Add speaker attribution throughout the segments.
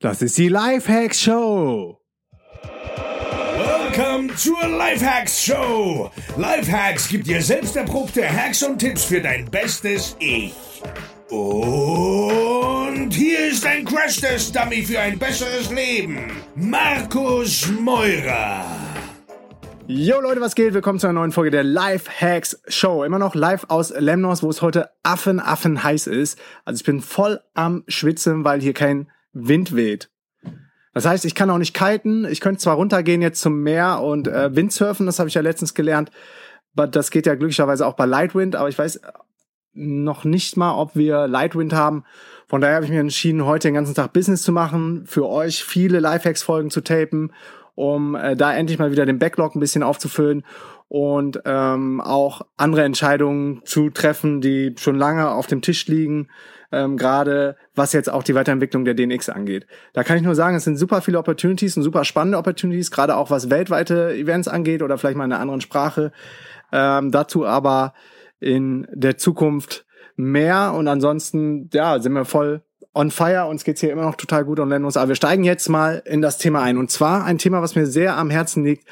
Speaker 1: Das ist die Lifehacks Show.
Speaker 2: Welcome zur Lifehacks Show. Lifehacks gibt dir selbst erprobte Hacks und Tipps für dein bestes Ich. Und hier ist ein Crash-Test-Dummy für ein besseres Leben. Markus Meurer.
Speaker 1: Jo Leute, was geht? Willkommen zu einer neuen Folge der Lifehacks Show. Immer noch live aus Lemnos, wo es heute affen, affen heiß ist. Also ich bin voll am Schwitzen, weil hier kein Wind weht. Das heißt, ich kann auch nicht kiten. Ich könnte zwar runtergehen jetzt zum Meer und äh, Windsurfen, das habe ich ja letztens gelernt. Aber das geht ja glücklicherweise auch bei Lightwind, aber ich weiß noch nicht mal, ob wir Lightwind haben. Von daher habe ich mir entschieden, heute den ganzen Tag Business zu machen, für euch viele Lifehacks-Folgen zu tapen, um äh, da endlich mal wieder den Backlog ein bisschen aufzufüllen und ähm, auch andere Entscheidungen zu treffen, die schon lange auf dem Tisch liegen, ähm, gerade was jetzt auch die Weiterentwicklung der DNX angeht. Da kann ich nur sagen, es sind super viele Opportunities und super spannende Opportunities, gerade auch was weltweite Events angeht oder vielleicht mal in einer anderen Sprache. Ähm, dazu aber in der Zukunft mehr und ansonsten, ja, sind wir voll on fire. Uns geht's hier immer noch total gut und lernen uns. Aber wir steigen jetzt mal in das Thema ein. Und zwar ein Thema, was mir sehr am Herzen liegt,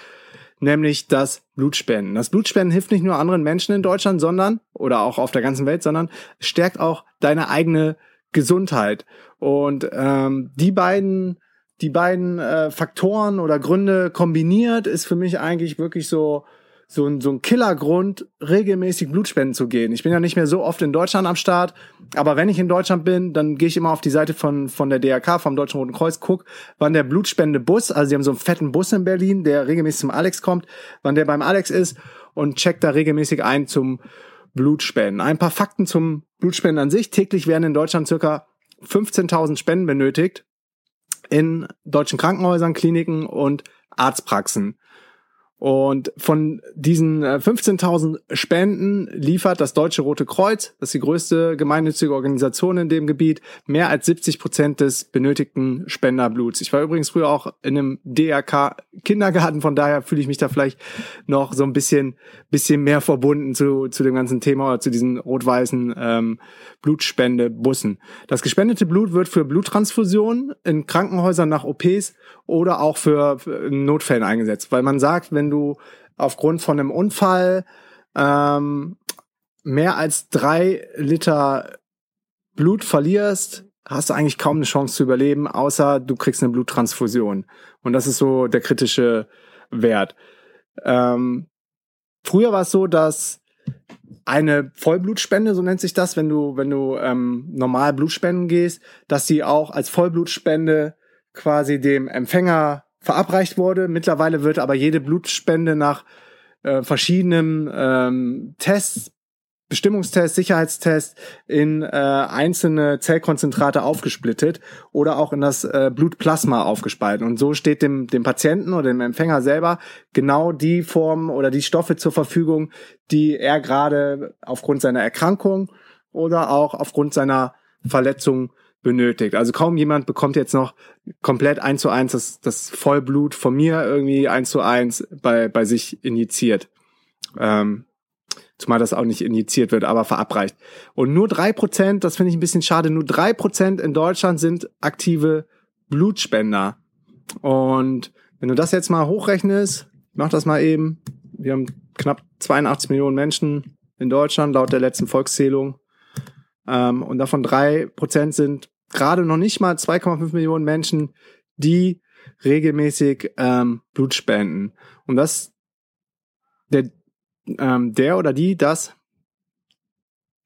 Speaker 1: nämlich das Blutspenden. Das Blutspenden hilft nicht nur anderen Menschen in Deutschland, sondern, oder auch auf der ganzen Welt, sondern stärkt auch deine eigene Gesundheit. Und ähm, die beiden, die beiden äh, Faktoren oder Gründe kombiniert ist für mich eigentlich wirklich so so ein, so ein Killergrund, regelmäßig Blutspenden zu gehen. Ich bin ja nicht mehr so oft in Deutschland am Start, aber wenn ich in Deutschland bin, dann gehe ich immer auf die Seite von, von der DRK, vom Deutschen Roten Kreuz, guck, wann der Blutspendebus, also sie haben so einen fetten Bus in Berlin, der regelmäßig zum Alex kommt, wann der beim Alex ist und check da regelmäßig ein zum Blutspenden. Ein paar Fakten zum Blutspenden an sich. Täglich werden in Deutschland circa 15.000 Spenden benötigt in deutschen Krankenhäusern, Kliniken und Arztpraxen. Und von diesen 15.000 äh, Spenden liefert das Deutsche Rote Kreuz, das ist die größte gemeinnützige Organisation in dem Gebiet, mehr als 70 Prozent des benötigten Spenderbluts. Ich war übrigens früher auch in einem DRK Kindergarten, von daher fühle ich mich da vielleicht noch so ein bisschen, bisschen mehr verbunden zu, zu dem ganzen Thema oder zu diesen rot-weißen ähm, Blutspendebussen. Das gespendete Blut wird für Bluttransfusionen in Krankenhäusern nach OPs oder auch für, für Notfällen eingesetzt, weil man sagt, wenn du aufgrund von einem Unfall ähm, mehr als drei Liter Blut verlierst, hast du eigentlich kaum eine Chance zu überleben, außer du kriegst eine Bluttransfusion. Und das ist so der kritische Wert. Ähm, früher war es so, dass eine Vollblutspende, so nennt sich das, wenn du, wenn du ähm, normal Blutspenden gehst, dass sie auch als Vollblutspende quasi dem Empfänger verabreicht wurde. Mittlerweile wird aber jede Blutspende nach äh, verschiedenen ähm, Tests, Bestimmungstests, Sicherheitstests in äh, einzelne Zellkonzentrate aufgesplittet oder auch in das äh, Blutplasma aufgespalten. Und so steht dem, dem Patienten oder dem Empfänger selber genau die Form oder die Stoffe zur Verfügung, die er gerade aufgrund seiner Erkrankung oder auch aufgrund seiner Verletzung benötigt. Also kaum jemand bekommt jetzt noch komplett eins zu eins das, das Vollblut von mir irgendwie eins zu eins bei, bei sich injiziert. Ähm, zumal das auch nicht injiziert wird, aber verabreicht. Und nur drei Prozent, das finde ich ein bisschen schade, nur drei Prozent in Deutschland sind aktive Blutspender. Und wenn du das jetzt mal hochrechnest, mach das mal eben. Wir haben knapp 82 Millionen Menschen in Deutschland laut der letzten Volkszählung. Ähm, und davon drei Prozent sind gerade noch nicht mal 2,5 Millionen Menschen, die regelmäßig ähm, Blut spenden. Und das der, ähm, der oder die das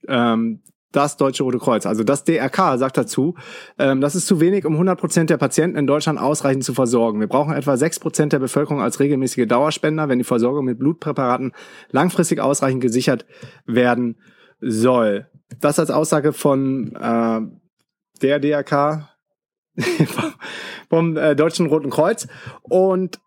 Speaker 1: ähm, das Deutsche Rote Kreuz, also das DRK, sagt dazu, ähm, das ist zu wenig, um 100 Prozent der Patienten in Deutschland ausreichend zu versorgen. Wir brauchen etwa 6 Prozent der Bevölkerung als regelmäßige Dauerspender, wenn die Versorgung mit Blutpräparaten langfristig ausreichend gesichert werden soll. Das als Aussage von äh, der DRK vom äh, Deutschen Roten Kreuz. Und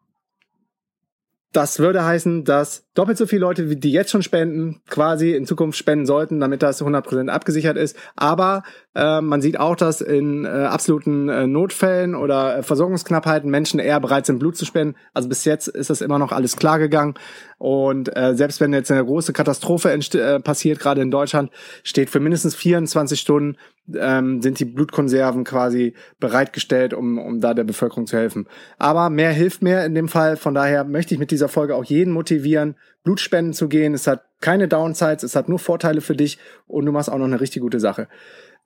Speaker 1: das würde heißen, dass doppelt so viele Leute, die jetzt schon spenden, quasi in Zukunft spenden sollten, damit das 100% abgesichert ist. Aber äh, man sieht auch, dass in äh, absoluten äh, Notfällen oder äh, Versorgungsknappheiten Menschen eher bereit sind, Blut zu spenden. Also bis jetzt ist das immer noch alles klar gegangen. Und äh, selbst wenn jetzt eine große Katastrophe äh, passiert, gerade in Deutschland, steht für mindestens 24 Stunden ähm, sind die Blutkonserven quasi bereitgestellt, um, um da der Bevölkerung zu helfen. Aber mehr hilft mehr in dem Fall. Von daher möchte ich mit dieser Folge auch jeden motivieren, Blutspenden zu gehen. Es hat keine Downsides, es hat nur Vorteile für dich und du machst auch noch eine richtig gute Sache.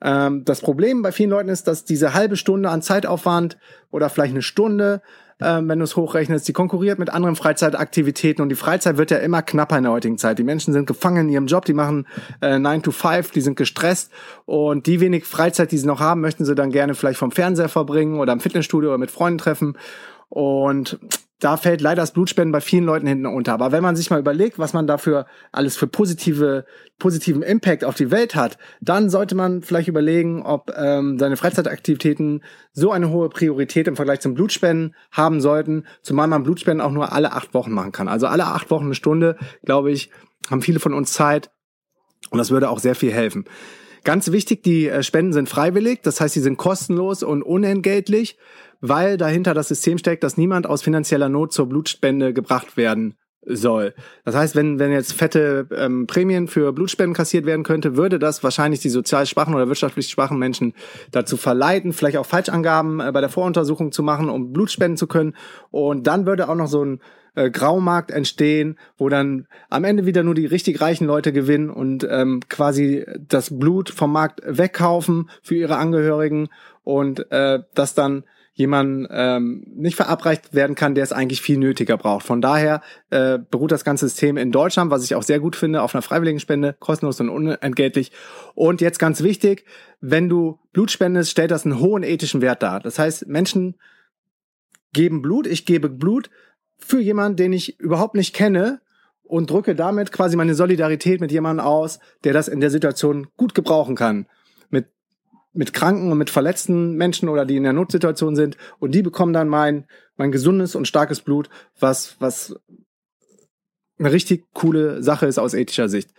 Speaker 1: Ähm, das Problem bei vielen Leuten ist, dass diese halbe Stunde an Zeitaufwand oder vielleicht eine Stunde ähm, wenn du es hochrechnest. Die konkurriert mit anderen Freizeitaktivitäten und die Freizeit wird ja immer knapper in der heutigen Zeit. Die Menschen sind gefangen in ihrem Job, die machen äh, 9 to 5, die sind gestresst und die wenig Freizeit, die sie noch haben, möchten sie dann gerne vielleicht vom Fernseher verbringen oder im Fitnessstudio oder mit Freunden treffen. Und da fällt leider das Blutspenden bei vielen Leuten hinten unter. Aber wenn man sich mal überlegt, was man dafür alles für positive, positiven Impact auf die Welt hat, dann sollte man vielleicht überlegen, ob ähm, seine Freizeitaktivitäten so eine hohe Priorität im Vergleich zum Blutspenden haben sollten, zumal man Blutspenden auch nur alle acht Wochen machen kann. Also alle acht Wochen eine Stunde, glaube ich, haben viele von uns Zeit und das würde auch sehr viel helfen. Ganz wichtig, die äh, Spenden sind freiwillig, das heißt, sie sind kostenlos und unentgeltlich weil dahinter das System steckt, dass niemand aus finanzieller Not zur Blutspende gebracht werden soll. Das heißt, wenn, wenn jetzt fette ähm, Prämien für Blutspenden kassiert werden könnte, würde das wahrscheinlich die sozial schwachen oder wirtschaftlich schwachen Menschen dazu verleiten, vielleicht auch Falschangaben äh, bei der Voruntersuchung zu machen, um Blutspenden zu können. Und dann würde auch noch so ein äh, Graumarkt entstehen, wo dann am Ende wieder nur die richtig reichen Leute gewinnen und ähm, quasi das Blut vom Markt wegkaufen für ihre Angehörigen und äh, das dann jemand ähm, nicht verabreicht werden kann, der es eigentlich viel nötiger braucht. Von daher äh, beruht das ganze System in Deutschland, was ich auch sehr gut finde, auf einer freiwilligen Spende, kostenlos und unentgeltlich. Und jetzt ganz wichtig, wenn du Blut spendest, stellt das einen hohen ethischen Wert dar. Das heißt, Menschen geben Blut, ich gebe Blut für jemanden, den ich überhaupt nicht kenne und drücke damit quasi meine Solidarität mit jemandem aus, der das in der Situation gut gebrauchen kann mit kranken und mit verletzten Menschen oder die in der Notsituation sind und die bekommen dann mein mein gesundes und starkes Blut, was was eine richtig coole Sache ist aus ethischer Sicht.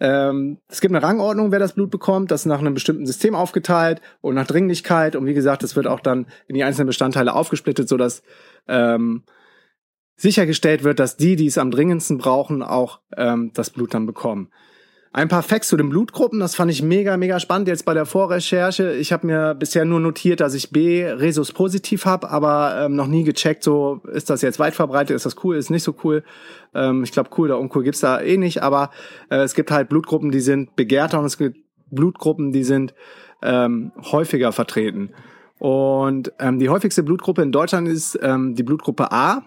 Speaker 1: Ähm, es gibt eine Rangordnung, wer das Blut bekommt, das ist nach einem bestimmten System aufgeteilt und nach Dringlichkeit und wie gesagt, es wird auch dann in die einzelnen Bestandteile aufgesplittet, so dass ähm, sichergestellt wird, dass die, die es am dringendsten brauchen, auch ähm, das Blut dann bekommen. Ein paar Facts zu den Blutgruppen, das fand ich mega, mega spannend jetzt bei der Vorrecherche. Ich habe mir bisher nur notiert, dass ich B Resus positiv habe, aber ähm, noch nie gecheckt, so ist das jetzt weit verbreitet, ist das cool, ist nicht so cool. Ähm, ich glaube, cool oder uncool gibt's da eh nicht, aber äh, es gibt halt Blutgruppen, die sind begehrter und es gibt Blutgruppen, die sind ähm, häufiger vertreten. Und ähm, die häufigste Blutgruppe in Deutschland ist ähm, die Blutgruppe A.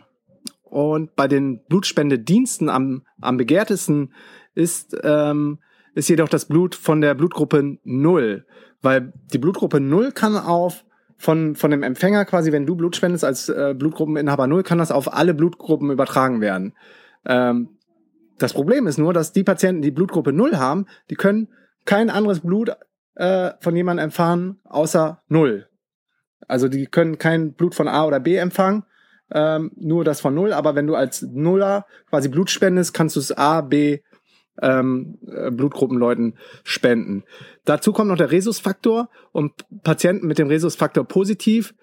Speaker 1: Und bei den Blutspendediensten am, am begehrtesten ist, ähm, ist jedoch das Blut von der Blutgruppe 0. Weil die Blutgruppe 0 kann auf von, von dem Empfänger quasi, wenn du Blut spendest als äh, Blutgruppeninhaber 0, kann das auf alle Blutgruppen übertragen werden. Ähm, das Problem ist nur, dass die Patienten, die Blutgruppe 0 haben, die können kein anderes Blut äh, von jemandem empfangen, außer 0. Also die können kein Blut von A oder B empfangen, ähm, nur das von 0. Aber wenn du als Nuller quasi Blut spendest, kannst du es A, B ähm, äh, Blutgruppenleuten spenden. Dazu kommt noch der Rhesusfaktor und Patienten mit dem Rhesusfaktor positiv,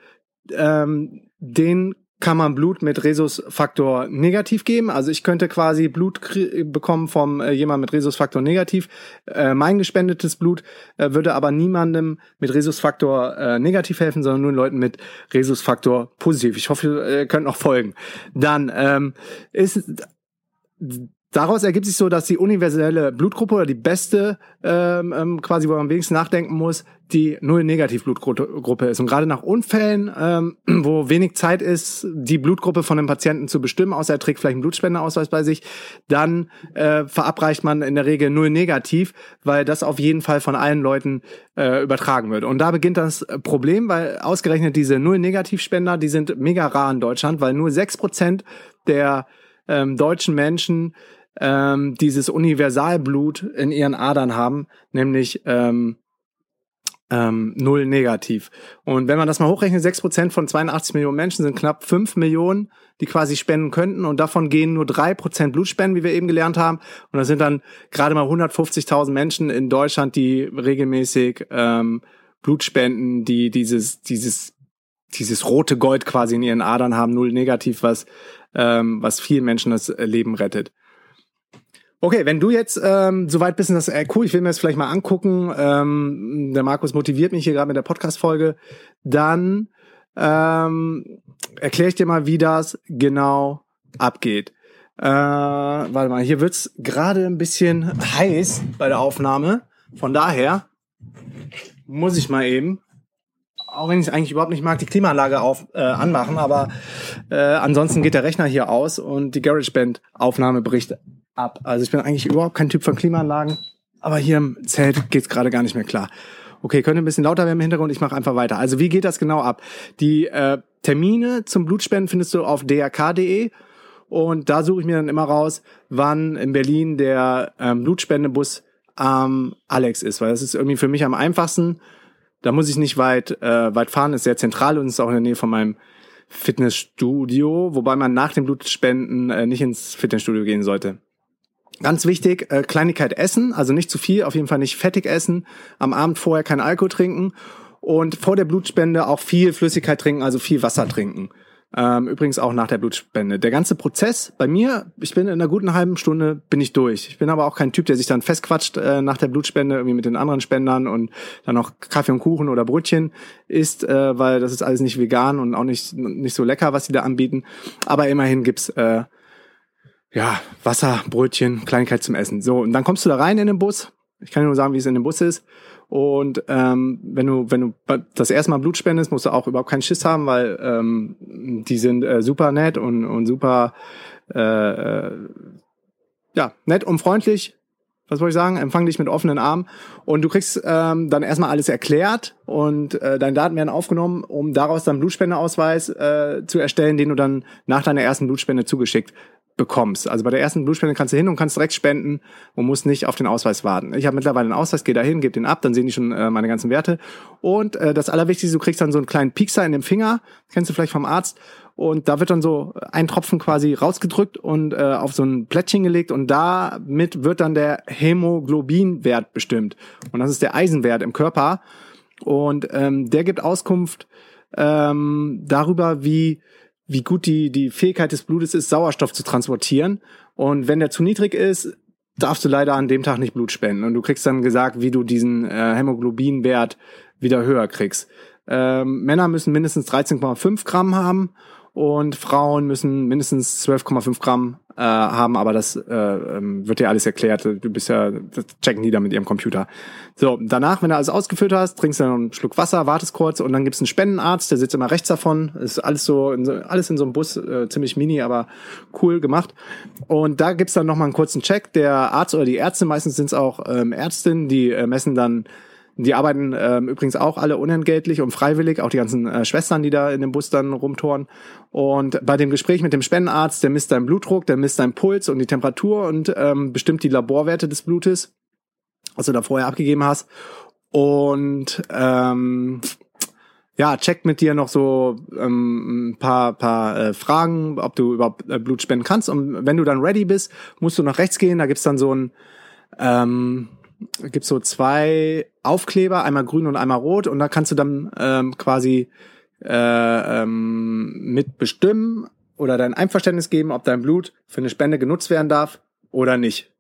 Speaker 1: ähm, den kann man Blut mit Rhesusfaktor negativ geben. Also ich könnte quasi Blut bekommen vom äh, jemand mit Rhesusfaktor negativ. Äh, mein gespendetes Blut äh, würde aber niemandem mit Rhesusfaktor äh, negativ helfen, sondern nur Leuten mit Rhesusfaktor positiv. Ich hoffe, ihr könnt noch folgen. Dann ähm, ist Daraus ergibt sich so, dass die universelle Blutgruppe oder die beste, ähm, ähm, quasi, wo man am wenigsten nachdenken muss, die Null-Negativ-Blutgruppe ist. Und gerade nach Unfällen, ähm, wo wenig Zeit ist, die Blutgruppe von einem Patienten zu bestimmen, außer er trägt vielleicht einen Blutspendeausweis bei sich, dann äh, verabreicht man in der Regel Null-Negativ, weil das auf jeden Fall von allen Leuten äh, übertragen wird. Und da beginnt das Problem, weil ausgerechnet diese Null-Negativ-Spender, die sind mega rar in Deutschland, weil nur sechs Prozent der ähm, deutschen Menschen ähm, dieses Universalblut in ihren Adern haben, nämlich ähm, ähm, null negativ. Und wenn man das mal hochrechnet, sechs Prozent von 82 Millionen Menschen sind knapp fünf Millionen, die quasi spenden könnten. Und davon gehen nur drei Prozent Blutspenden, wie wir eben gelernt haben. Und das sind dann gerade mal 150.000 Menschen in Deutschland, die regelmäßig ähm, Blut spenden, die dieses, dieses, dieses rote Gold quasi in ihren Adern haben, null negativ, was, ähm, was vielen Menschen das Leben rettet. Okay, wenn du jetzt ähm, soweit bist, dass äh, cool, ich will mir das vielleicht mal angucken. Ähm, der Markus motiviert mich hier gerade mit der Podcast-Folge. Dann ähm, erkläre ich dir mal, wie das genau abgeht. Äh, warte mal, hier wird's gerade ein bisschen heiß bei der Aufnahme. Von daher muss ich mal eben, auch wenn ich es eigentlich überhaupt nicht mag, die Klimaanlage auf, äh, anmachen, aber äh, ansonsten geht der Rechner hier aus und die GarageBand-Aufnahme bricht ab. Also ich bin eigentlich überhaupt kein Typ von Klimaanlagen, aber hier im Zelt geht's gerade gar nicht mehr klar. Okay, könnte ein bisschen lauter werden im Hintergrund, ich mache einfach weiter. Also wie geht das genau ab? Die äh, Termine zum Blutspenden findest du auf drk.de und da suche ich mir dann immer raus, wann in Berlin der ähm, Blutspendebus ähm, Alex ist, weil das ist irgendwie für mich am einfachsten. Da muss ich nicht weit, äh, weit fahren, ist sehr zentral und ist auch in der Nähe von meinem Fitnessstudio, wobei man nach dem Blutspenden äh, nicht ins Fitnessstudio gehen sollte. Ganz wichtig, äh, Kleinigkeit essen, also nicht zu viel, auf jeden Fall nicht fettig essen, am Abend vorher kein Alkohol trinken und vor der Blutspende auch viel Flüssigkeit trinken, also viel Wasser trinken. Ähm, übrigens auch nach der Blutspende. Der ganze Prozess bei mir, ich bin in einer guten halben Stunde bin ich durch. Ich bin aber auch kein Typ, der sich dann festquatscht äh, nach der Blutspende irgendwie mit den anderen Spendern und dann noch Kaffee und Kuchen oder Brötchen isst, äh, weil das ist alles nicht vegan und auch nicht nicht so lecker, was sie da anbieten. Aber immerhin gibt's äh, ja Wasser, Brötchen, Kleinigkeit zum Essen. So und dann kommst du da rein in den Bus. Ich kann dir nur sagen, wie es in dem Bus ist. Und ähm, wenn du wenn du das erste Mal Blut spendest, musst du auch überhaupt keinen Schiss haben, weil ähm, die sind äh, super nett und und super äh, äh, ja nett und freundlich. Was wollte ich sagen? Empfang dich mit offenen Armen und du kriegst ähm, dann erstmal alles erklärt und äh, deine Daten werden aufgenommen, um daraus dann Blutspendeausweis äh, zu erstellen, den du dann nach deiner ersten Blutspende zugeschickt bekommst. Also bei der ersten Blutspende kannst du hin und kannst direkt spenden und musst nicht auf den Ausweis warten. Ich habe mittlerweile einen Ausweis, gehe da hin, gebe den ab, dann sehen die schon äh, meine ganzen Werte. Und äh, das Allerwichtigste, du kriegst dann so einen kleinen Piekser in dem Finger, kennst du vielleicht vom Arzt, und da wird dann so ein Tropfen quasi rausgedrückt und äh, auf so ein Plättchen gelegt und damit wird dann der Hämoglobinwert bestimmt. Und das ist der Eisenwert im Körper. Und ähm, der gibt Auskunft ähm, darüber, wie wie gut die, die Fähigkeit des Blutes ist, Sauerstoff zu transportieren. Und wenn der zu niedrig ist, darfst du leider an dem Tag nicht Blut spenden. Und du kriegst dann gesagt, wie du diesen äh, Hämoglobinwert wieder höher kriegst. Ähm, Männer müssen mindestens 13,5 Gramm haben und Frauen müssen mindestens 12,5 Gramm äh, haben, aber das äh, ähm, wird dir alles erklärt. Du bist ja, das checken die da mit ihrem Computer. So, danach, wenn du alles ausgefüllt hast, trinkst du einen Schluck Wasser, wartest kurz und dann gibt's einen Spendenarzt, der sitzt immer rechts davon. Ist alles so, in so alles in so einem Bus, äh, ziemlich mini, aber cool gemacht. Und da gibt's dann nochmal einen kurzen Check. Der Arzt oder die Ärzte, meistens sind's auch ähm, Ärztinnen, die äh, messen dann die arbeiten ähm, übrigens auch alle unentgeltlich und freiwillig, auch die ganzen äh, Schwestern, die da in dem Bus dann rumtoren. Und bei dem Gespräch mit dem Spendenarzt, der misst deinen Blutdruck, der misst deinen Puls und die Temperatur und ähm, bestimmt die Laborwerte des Blutes, was du da vorher abgegeben hast. Und ähm, ja, checkt mit dir noch so ähm, ein paar, paar äh, Fragen, ob du überhaupt äh, Blut spenden kannst. Und wenn du dann ready bist, musst du nach rechts gehen. Da gibt's dann so ein ähm, gibt so zwei Aufkleber, einmal grün und einmal rot, und da kannst du dann ähm, quasi äh, ähm, mit bestimmen oder dein Einverständnis geben, ob dein Blut für eine Spende genutzt werden darf oder nicht.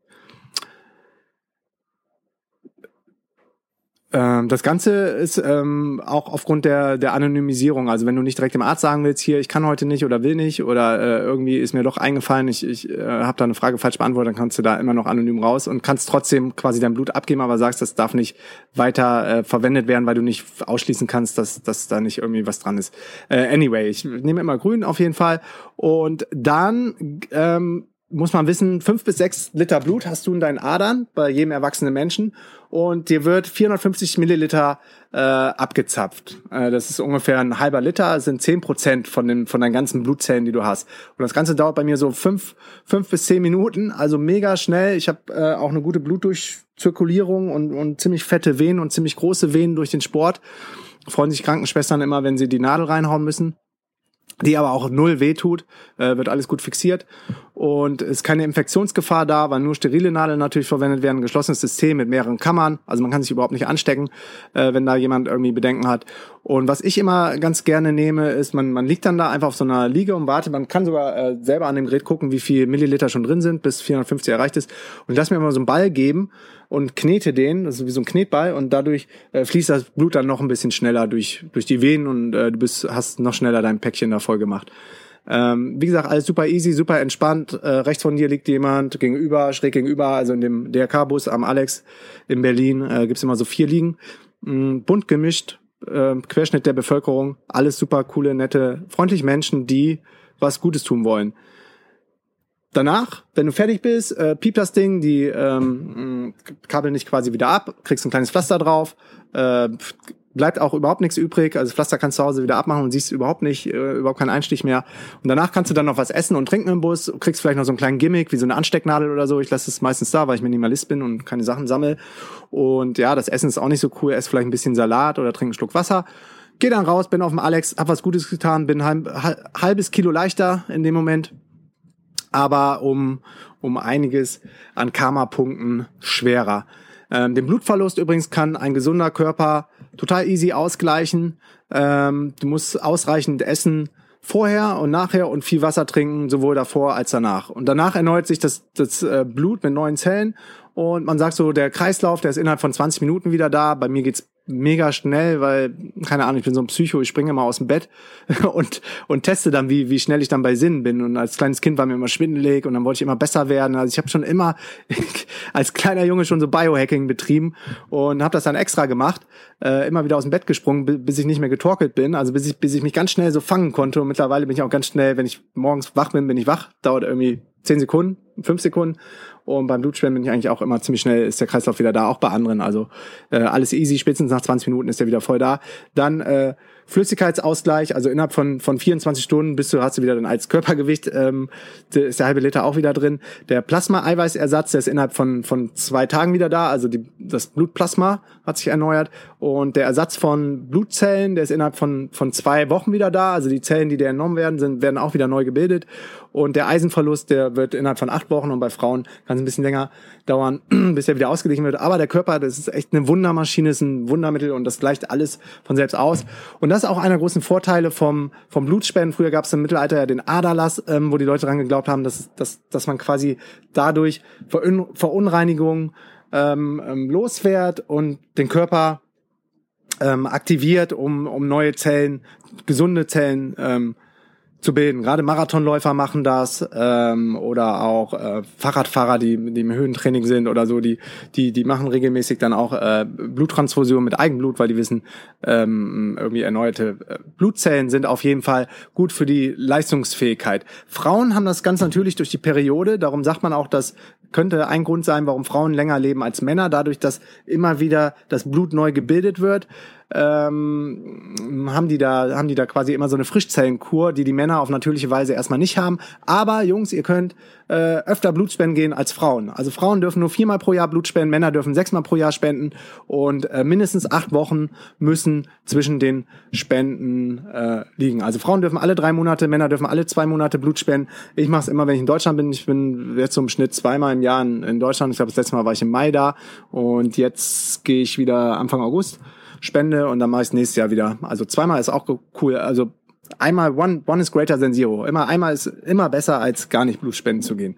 Speaker 1: Das Ganze ist ähm, auch aufgrund der, der Anonymisierung. Also wenn du nicht direkt dem Arzt sagen willst, hier, ich kann heute nicht oder will nicht oder äh, irgendwie ist mir doch eingefallen, ich, ich äh, habe da eine Frage falsch beantwortet, dann kannst du da immer noch anonym raus und kannst trotzdem quasi dein Blut abgeben, aber sagst, das darf nicht weiter äh, verwendet werden, weil du nicht ausschließen kannst, dass, dass da nicht irgendwie was dran ist. Äh, anyway, ich nehme immer grün auf jeden Fall. Und dann ähm, muss man wissen, fünf bis sechs Liter Blut hast du in deinen Adern bei jedem erwachsenen Menschen und dir wird 450 Milliliter äh, abgezapft. Äh, das ist ungefähr ein halber Liter, sind zehn Prozent von, den, von deinen ganzen Blutzellen, die du hast. Und das Ganze dauert bei mir so fünf, fünf bis zehn Minuten, also mega schnell. Ich habe äh, auch eine gute Blutdurchzirkulierung und, und ziemlich fette Venen und ziemlich große Venen durch den Sport. Freuen sich Krankenschwestern immer, wenn sie die Nadel reinhauen müssen die aber auch null weh tut, äh, wird alles gut fixiert. und ist keine Infektionsgefahr da, weil nur sterile Nadeln natürlich verwendet werden, geschlossenes System mit mehreren Kammern, also man kann sich überhaupt nicht anstecken, äh, wenn da jemand irgendwie Bedenken hat. Und was ich immer ganz gerne nehme, ist, man, man liegt dann da einfach auf so einer Liege und wartet, man kann sogar äh, selber an dem Gerät gucken, wie viel Milliliter schon drin sind, bis 450 erreicht ist und ich lasse mir immer so einen Ball geben und knete den, das ist wie so ein Knetball und dadurch äh, fließt das Blut dann noch ein bisschen schneller durch, durch die Venen und äh, du bist, hast noch schneller dein Päckchen da voll gemacht. Ähm, wie gesagt, alles super easy, super entspannt. Äh, rechts von dir liegt jemand gegenüber, schräg gegenüber, also in dem DRK-Bus am Alex in Berlin äh, gibt immer so vier Liegen. Mm, bunt gemischt, äh, Querschnitt der Bevölkerung, alles super coole, nette, freundliche Menschen, die was Gutes tun wollen. Danach, wenn du fertig bist, äh, piept das Ding, die ähm, Kabel nicht quasi wieder ab, kriegst ein kleines Pflaster drauf, äh, bleibt auch überhaupt nichts übrig. Also Pflaster kannst du zu Hause wieder abmachen und siehst überhaupt nicht, äh, überhaupt keinen Einstich mehr. Und danach kannst du dann noch was essen und trinken im Bus, kriegst vielleicht noch so einen kleinen Gimmick, wie so eine Anstecknadel oder so. Ich lasse es meistens da, weil ich Minimalist bin und keine Sachen sammle. Und ja, das Essen ist auch nicht so cool. Ess vielleicht ein bisschen Salat oder trink einen Schluck Wasser. Geh dann raus, bin auf dem Alex, hab was Gutes getan, bin halb, halbes Kilo leichter in dem Moment aber um, um einiges an Karma-Punkten schwerer. Ähm, den Blutverlust übrigens kann ein gesunder Körper total easy ausgleichen. Ähm, du musst ausreichend essen vorher und nachher und viel Wasser trinken, sowohl davor als danach. Und danach erneuert sich das, das äh, Blut mit neuen Zellen und man sagt so, der Kreislauf, der ist innerhalb von 20 Minuten wieder da. Bei mir geht's mega schnell, weil, keine Ahnung, ich bin so ein Psycho, ich springe immer aus dem Bett und, und teste dann, wie, wie schnell ich dann bei Sinnen bin. Und als kleines Kind war mir immer schwindelig und dann wollte ich immer besser werden. Also ich habe schon immer als kleiner Junge schon so Biohacking betrieben und habe das dann extra gemacht, äh, immer wieder aus dem Bett gesprungen, bis ich nicht mehr getorkelt bin. Also bis ich, bis ich mich ganz schnell so fangen konnte. Und mittlerweile bin ich auch ganz schnell, wenn ich morgens wach bin, bin ich wach. Dauert irgendwie zehn Sekunden, fünf Sekunden. Und beim Blutspenden bin ich eigentlich auch immer ziemlich schnell, ist der Kreislauf wieder da, auch bei anderen. Also äh, alles easy, spätestens nach 20 Minuten ist er wieder voll da. Dann äh, Flüssigkeitsausgleich, also innerhalb von, von 24 Stunden bist du, hast du wieder dann als Körpergewicht, ähm, ist der halbe Liter auch wieder drin. Der Plasma-Eiweißersatz, der ist innerhalb von, von zwei Tagen wieder da, also die, das Blutplasma hat sich erneuert. Und der Ersatz von Blutzellen, der ist innerhalb von, von zwei Wochen wieder da, also die Zellen, die dir entnommen werden, sind, werden auch wieder neu gebildet. Und der Eisenverlust, der wird innerhalb von acht Wochen und bei Frauen kann es ein bisschen länger dauern, bis er wieder ausgeglichen wird. Aber der Körper, das ist echt eine Wundermaschine, ist ein Wundermittel und das gleicht alles von selbst aus. Und das ist auch einer der großen Vorteile vom, vom Blutspenden. Früher gab es im Mittelalter ja den Aderlass, ähm, wo die Leute dran geglaubt haben, dass, dass, dass man quasi dadurch Verun Verunreinigung ähm, ähm, losfährt und den Körper ähm, aktiviert, um, um neue Zellen, gesunde Zellen ähm, zu bilden. Gerade Marathonläufer machen das ähm, oder auch äh, Fahrradfahrer, die, die im Höhentraining sind oder so, die, die, die machen regelmäßig dann auch äh, Bluttransfusion mit Eigenblut, weil die wissen, ähm, irgendwie erneuerte äh, Blutzellen sind auf jeden Fall gut für die Leistungsfähigkeit. Frauen haben das ganz natürlich durch die Periode, darum sagt man auch, dass könnte ein Grund sein, warum Frauen länger leben als Männer, dadurch, dass immer wieder das Blut neu gebildet wird ähm, haben die da haben die da quasi immer so eine Frischzellenkur, die die Männer auf natürliche Weise erstmal nicht haben. Aber Jungs, ihr könnt äh, öfter Blutspenden gehen als Frauen. Also Frauen dürfen nur viermal pro Jahr Blut spenden, Männer dürfen sechsmal pro Jahr spenden und äh, mindestens acht Wochen müssen zwischen den Spenden äh, liegen. Also Frauen dürfen alle drei Monate, Männer dürfen alle zwei Monate Blut spenden. Ich mache es immer, wenn ich in Deutschland bin. Ich bin jetzt im Schnitt zweimal im Jahr in Deutschland. Ich glaube, das letzte Mal war ich im Mai da und jetzt gehe ich wieder Anfang August spende und dann mache ich nächstes Jahr wieder. Also zweimal ist auch cool. Also einmal one, one is greater than zero. Immer einmal ist immer besser als gar nicht Blut spenden zu gehen.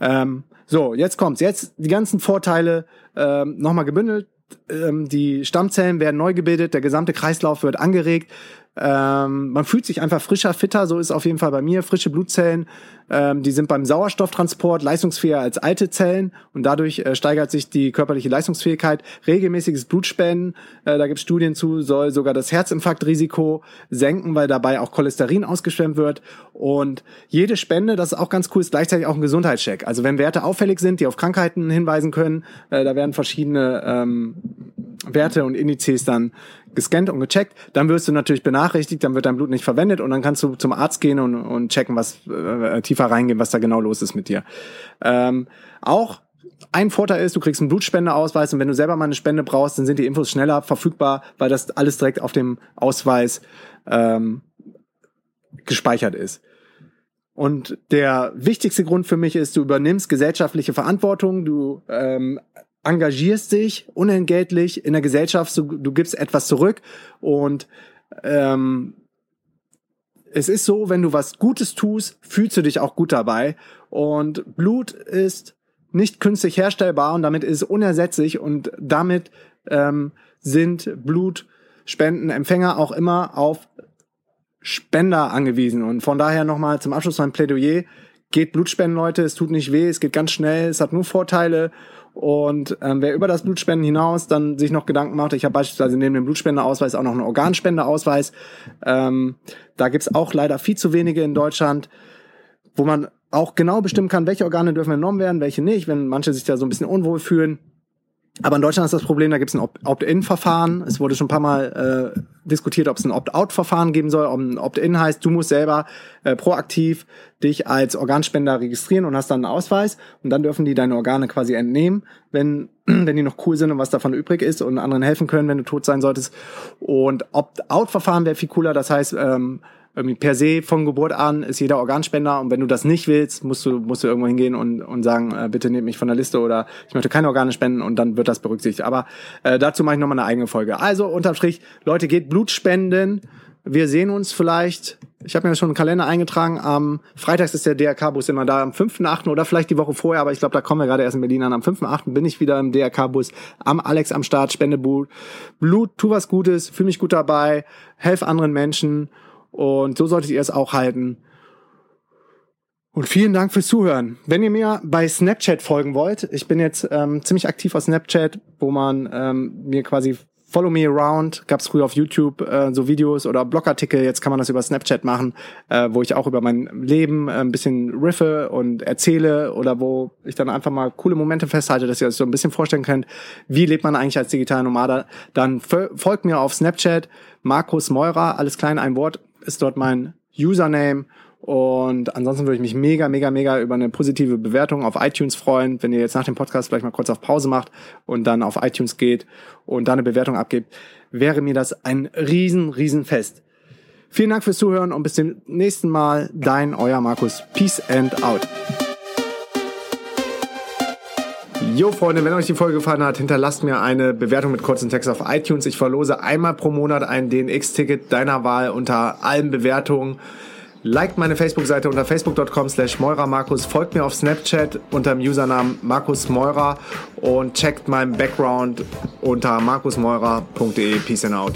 Speaker 1: Ähm, so, jetzt kommt's. Jetzt die ganzen Vorteile ähm, nochmal gebündelt. Ähm, die Stammzellen werden neu gebildet, der gesamte Kreislauf wird angeregt. Ähm, man fühlt sich einfach frischer, fitter, so ist auf jeden Fall bei mir. Frische Blutzellen, ähm, die sind beim Sauerstofftransport leistungsfähiger als alte Zellen und dadurch äh, steigert sich die körperliche Leistungsfähigkeit. Regelmäßiges Blutspenden, äh, da gibt es Studien zu, soll sogar das Herzinfarktrisiko senken, weil dabei auch Cholesterin ausgeschwemmt wird. Und jede Spende, das ist auch ganz cool, ist gleichzeitig auch ein Gesundheitscheck. Also wenn Werte auffällig sind, die auf Krankheiten hinweisen können, äh, da werden verschiedene ähm, Werte und Indizes dann gescannt und gecheckt, dann wirst du natürlich benachrichtigt, dann wird dein Blut nicht verwendet und dann kannst du zum Arzt gehen und, und checken, was äh, tiefer reingehen, was da genau los ist mit dir. Ähm, auch ein Vorteil ist, du kriegst einen Blutspendeausweis und wenn du selber mal eine Spende brauchst, dann sind die Infos schneller verfügbar, weil das alles direkt auf dem Ausweis ähm, gespeichert ist. Und der wichtigste Grund für mich ist, du übernimmst gesellschaftliche Verantwortung, du ähm, engagierst dich unentgeltlich in der Gesellschaft, du, du gibst etwas zurück und ähm, es ist so, wenn du was Gutes tust, fühlst du dich auch gut dabei. Und Blut ist nicht künstlich herstellbar und damit ist es unersetzlich und damit ähm, sind Blutspendenempfänger auch immer auf Spender angewiesen. Und von daher nochmal zum Abschluss mein Plädoyer. Geht Blutspenden, Leute, es tut nicht weh, es geht ganz schnell, es hat nur Vorteile. Und ähm, wer über das Blutspenden hinaus dann sich noch Gedanken macht, ich habe beispielsweise neben dem Blutspendeausweis auch noch einen Organspendeausweis. Ähm, da gibt's auch leider viel zu wenige in Deutschland, wo man auch genau bestimmen kann, welche Organe dürfen genommen werden, welche nicht, wenn manche sich da so ein bisschen unwohl fühlen. Aber in Deutschland ist das Problem, da gibt es ein Opt-in-Verfahren. Es wurde schon ein paar Mal äh, diskutiert, ob es ein Opt-out-Verfahren geben soll. Ein Opt-in heißt, du musst selber äh, proaktiv dich als Organspender registrieren und hast dann einen Ausweis. Und dann dürfen die deine Organe quasi entnehmen, wenn, wenn die noch cool sind und was davon übrig ist und anderen helfen können, wenn du tot sein solltest. Und Opt-out-Verfahren wäre viel cooler. Das heißt, ähm, irgendwie per se von Geburt an ist jeder Organspender und wenn du das nicht willst, musst du, musst du irgendwo hingehen und, und sagen, äh, bitte nehmt mich von der Liste oder ich möchte keine Organe spenden und dann wird das berücksichtigt. Aber äh, dazu mache ich nochmal eine eigene Folge. Also unterm Strich, Leute, geht Blut spenden. Wir sehen uns vielleicht, ich habe mir schon einen Kalender eingetragen, am Freitags ist der DRK-Bus immer da, am 5.8. oder vielleicht die Woche vorher, aber ich glaube, da kommen wir gerade erst in Berlin an. Am 5.8. bin ich wieder im DRK-Bus, am Alex am Start, spende Blut, Blut, tu was Gutes, fühl mich gut dabei, helf anderen Menschen und so solltet ihr es auch halten. Und vielen Dank fürs Zuhören. Wenn ihr mir bei Snapchat folgen wollt, ich bin jetzt ähm, ziemlich aktiv auf Snapchat, wo man ähm, mir quasi Follow Me Around, gab es früher auf YouTube äh, so Videos oder Blogartikel, jetzt kann man das über Snapchat machen, äh, wo ich auch über mein Leben äh, ein bisschen riffe und erzähle oder wo ich dann einfach mal coole Momente festhalte, dass ihr euch so ein bisschen vorstellen könnt, wie lebt man eigentlich als digitaler Nomade. Dann folgt mir auf Snapchat, Markus Meurer, alles klein, ein Wort, ist dort mein Username. Und ansonsten würde ich mich mega, mega, mega über eine positive Bewertung auf iTunes freuen, wenn ihr jetzt nach dem Podcast vielleicht mal kurz auf Pause macht und dann auf iTunes geht und da eine Bewertung abgebt, wäre mir das ein riesen, riesen Fest. Vielen Dank fürs Zuhören und bis zum nächsten Mal. Dein, euer Markus. Peace and out. Jo Freunde, wenn euch die Folge gefallen hat, hinterlasst mir eine Bewertung mit kurzem Text auf iTunes. Ich verlose einmal pro Monat ein DNX-Ticket deiner Wahl unter allen Bewertungen. Liked meine Facebook-Seite unter facebook.com slash Markus. Folgt mir auf Snapchat unter dem Usernamen Markus Meurer und checkt meinen Background unter markusmeurer.de. Peace and out.